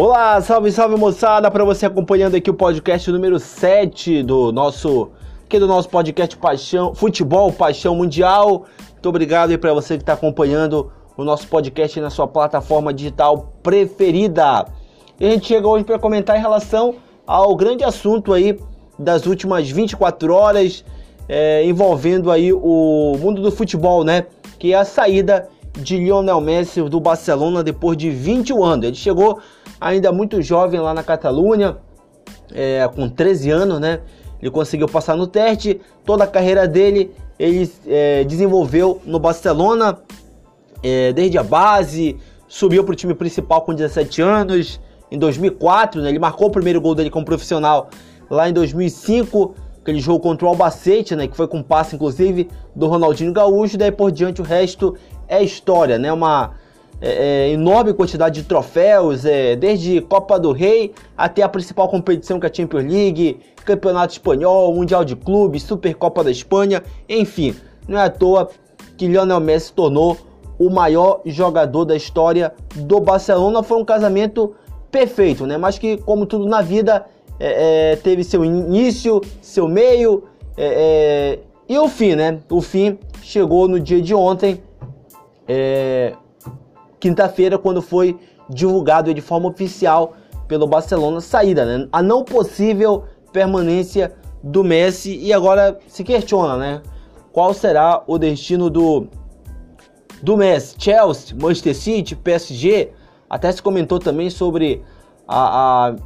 Olá, salve, salve moçada, para você acompanhando aqui o podcast número 7 do nosso aqui do nosso podcast Paixão, Futebol Paixão Mundial. Muito obrigado aí para você que está acompanhando o nosso podcast na sua plataforma digital preferida. E a gente chega hoje para comentar em relação ao grande assunto aí das últimas 24 horas é, envolvendo aí o mundo do futebol, né? Que é a saída de Lionel Messi do Barcelona depois de 21 anos. Ele chegou ainda muito jovem lá na Catalunha, é, com 13 anos, né? Ele conseguiu passar no teste. Toda a carreira dele ele é, desenvolveu no Barcelona, é, desde a base, subiu para o time principal com 17 anos. Em 2004, né, ele marcou o primeiro gol dele como profissional lá em 2005, aquele jogo contra o Albacete, né, que foi com passe inclusive do Ronaldinho Gaúcho. Daí por diante o resto é história, né? Uma é, é, enorme quantidade de troféus, é, desde Copa do Rei até a principal competição que é a Champions League, Campeonato Espanhol, Mundial de Clubes, Supercopa da Espanha, enfim, não é à toa que Lionel Messi se tornou o maior jogador da história do Barcelona. Foi um casamento perfeito, né? Mas que, como tudo na vida, é, é teve seu início, seu meio é, e o fim, né? O fim chegou no dia de ontem é, quinta-feira, quando foi divulgado de forma oficial pelo Barcelona saída, né? A não possível permanência do Messi e agora se questiona, né? Qual será o destino do do Messi? Chelsea, Manchester City, PSG? Até se comentou também sobre a, a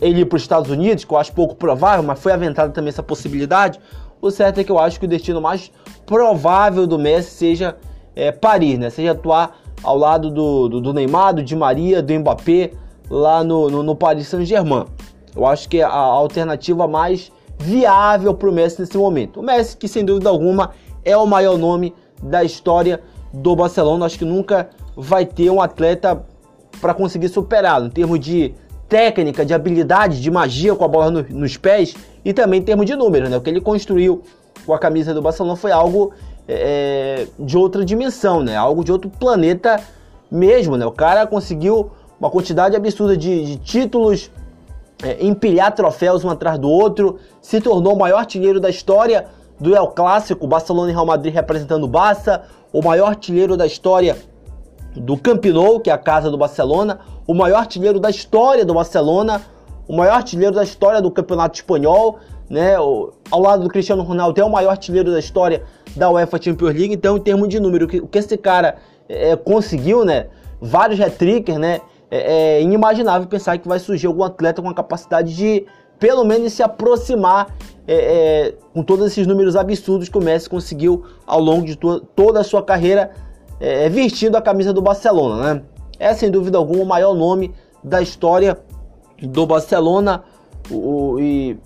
ele ir para os Estados Unidos, que eu acho pouco provável, mas foi aventada também essa possibilidade. O certo é que eu acho que o destino mais provável do Messi seja é, Paris, né? Seja atuar ao lado do, do, do, Neymar, do Di Maria, do Mbappé, lá no, no, no Paris Saint-Germain. Eu acho que é a alternativa mais viável para o Messi nesse momento. O Messi, que sem dúvida alguma é o maior nome da história do Barcelona, acho que nunca vai ter um atleta para conseguir superá-lo em termos de técnica, de habilidade, de magia com a bola no, nos pés e também em termos de números. Né? O que ele construiu com a camisa do Barcelona foi algo é, de outra dimensão, né? Algo de outro planeta mesmo, né? O cara conseguiu uma quantidade absurda de, de títulos, é, empilhar troféus um atrás do outro, se tornou o maior artilheiro da história do El Clássico, Barcelona e Real Madrid representando o Barça, o maior artilheiro da história do Camp Nou, que é a casa do Barcelona, o maior artilheiro da história do Barcelona, o maior artilheiro da história do Campeonato Espanhol, né? Ao lado do Cristiano Ronaldo é o maior artilheiro da história da UEFA Champions League. Então, em termos de número, o que, esse cara é, conseguiu, né? Vários hat-trickers, né? É, é, inimaginável pensar que vai surgir algum atleta com a capacidade de, pelo menos, se aproximar é, é, com todos esses números absurdos que o Messi conseguiu ao longo de to toda a sua carreira é, vestindo a camisa do Barcelona, né? É sem dúvida alguma o maior nome da história do Barcelona. O, e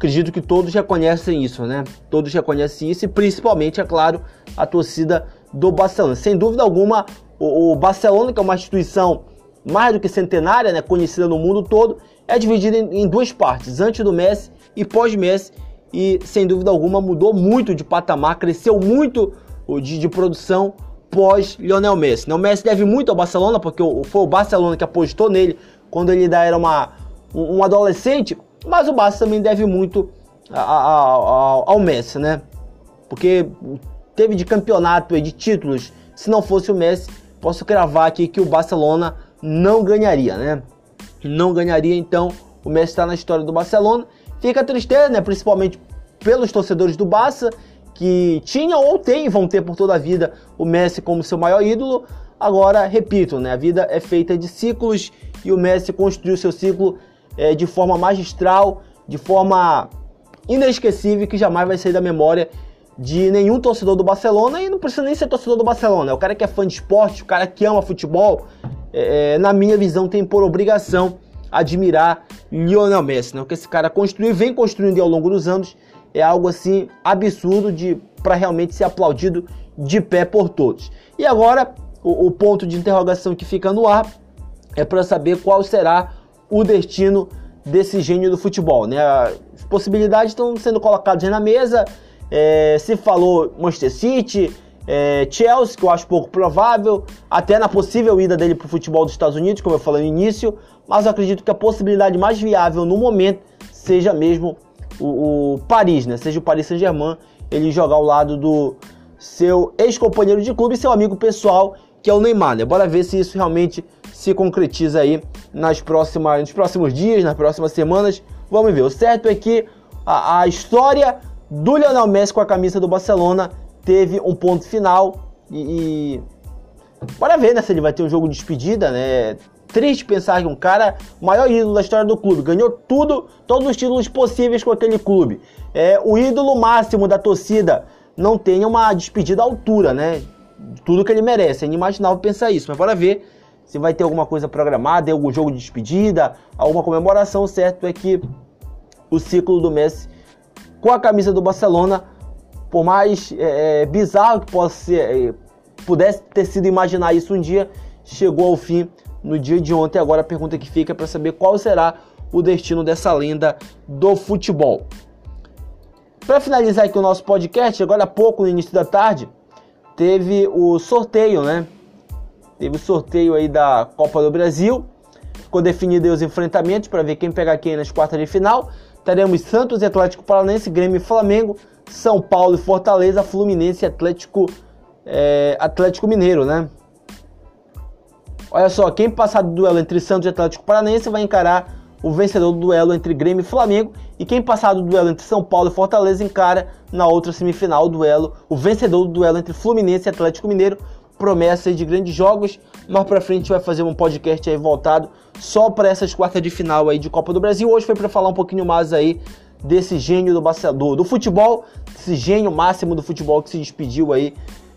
acredito que todos reconhecem isso, né? Todos reconhecem isso e principalmente, é claro, a torcida do Barcelona. Sem dúvida alguma, o, o Barcelona, que é uma instituição mais do que centenária, né, conhecida no mundo todo, é dividida em, em duas partes, antes do Messi e pós-Messi, e sem dúvida alguma mudou muito de patamar, cresceu muito de, de produção pós Lionel Messi. Né? O Messi deve muito ao Barcelona, porque foi o Barcelona que apostou nele quando ele ainda era uma, um adolescente, mas o Barça também deve muito ao Messi, né? Porque teve de campeonato e de títulos, se não fosse o Messi, posso cravar aqui que o Barcelona não ganharia, né? Não ganharia, então o Messi está na história do Barcelona. Fica a tristeza, né? Principalmente pelos torcedores do Barça, que tinham ou têm, vão ter por toda a vida o Messi como seu maior ídolo. Agora, repito, né? A vida é feita de ciclos e o Messi construiu seu ciclo é, de forma magistral, de forma inesquecível, que jamais vai sair da memória de nenhum torcedor do Barcelona e não precisa nem ser torcedor do Barcelona. É o cara que é fã de esporte, o cara que ama futebol, é, é, na minha visão, tem por obrigação admirar Lionel Messi. Né? O que esse cara construiu vem construindo ao longo dos anos é algo assim absurdo de para realmente ser aplaudido de pé por todos. E agora o, o ponto de interrogação que fica no ar é para saber qual será o destino desse gênio do futebol. Né? As possibilidades estão sendo colocadas na mesa. É, se falou Manchester City, é, Chelsea, que eu acho pouco provável, até na possível ida dele para o futebol dos Estados Unidos, como eu falei no início, mas eu acredito que a possibilidade mais viável no momento seja mesmo o, o Paris, né? Seja o Paris Saint-Germain, ele jogar ao lado do seu ex-companheiro de clube e seu amigo pessoal, que é o Neymar, né? Bora ver se isso realmente se concretiza aí nas próximas, nos próximos dias, nas próximas semanas. Vamos ver. O certo é que a, a história do Lionel Messi com a camisa do Barcelona teve um ponto final e, e... bora ver né, se ele vai ter um jogo de despedida, né? Triste pensar que um cara, maior ídolo da história do clube, ganhou tudo, todos os títulos possíveis com aquele clube. É o ídolo máximo da torcida não tenha uma despedida à altura, né? Tudo que ele merece. É inimaginável pensar isso, mas bora ver se vai ter alguma coisa programada, algum jogo de despedida, alguma comemoração. Certo é que o ciclo do Messi com a camisa do Barcelona por mais é, é, bizarro que possa ser, é, pudesse ter sido imaginar isso um dia, chegou ao fim no dia de ontem. Agora a pergunta que fica é para saber qual será o destino dessa lenda do futebol. Para finalizar aqui o nosso podcast, agora há pouco, no início da tarde, teve o sorteio, né? Teve o sorteio aí da Copa do Brasil. Ficou definido os enfrentamentos para ver quem pega quem nas quartas de final. Teremos Santos e Atlético Paranaense, Grêmio e Flamengo, são Paulo e Fortaleza, Fluminense e Atlético, é, Atlético Mineiro, né? Olha só, quem passar do duelo entre Santos e Atlético Paranaense vai encarar o vencedor do duelo entre Grêmio e Flamengo. E quem passar do duelo entre São Paulo e Fortaleza encara na outra semifinal o duelo, o vencedor do duelo entre Fluminense e Atlético Mineiro. Promessa de grandes jogos. Mais pra frente vai fazer um podcast aí voltado só para essas quartas de final aí de Copa do Brasil. Hoje foi para falar um pouquinho mais aí desse gênio do, do, do futebol, esse gênio máximo do futebol que se despediu aí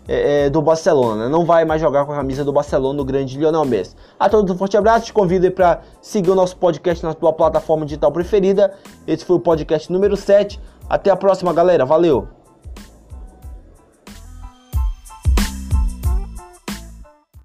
é, é, do Barcelona. Não vai mais jogar com a camisa do Barcelona, o grande Lionel Messi. A todos um forte abraço, te convido para seguir o nosso podcast na tua plataforma digital preferida. Esse foi o podcast número 7. Até a próxima, galera. Valeu!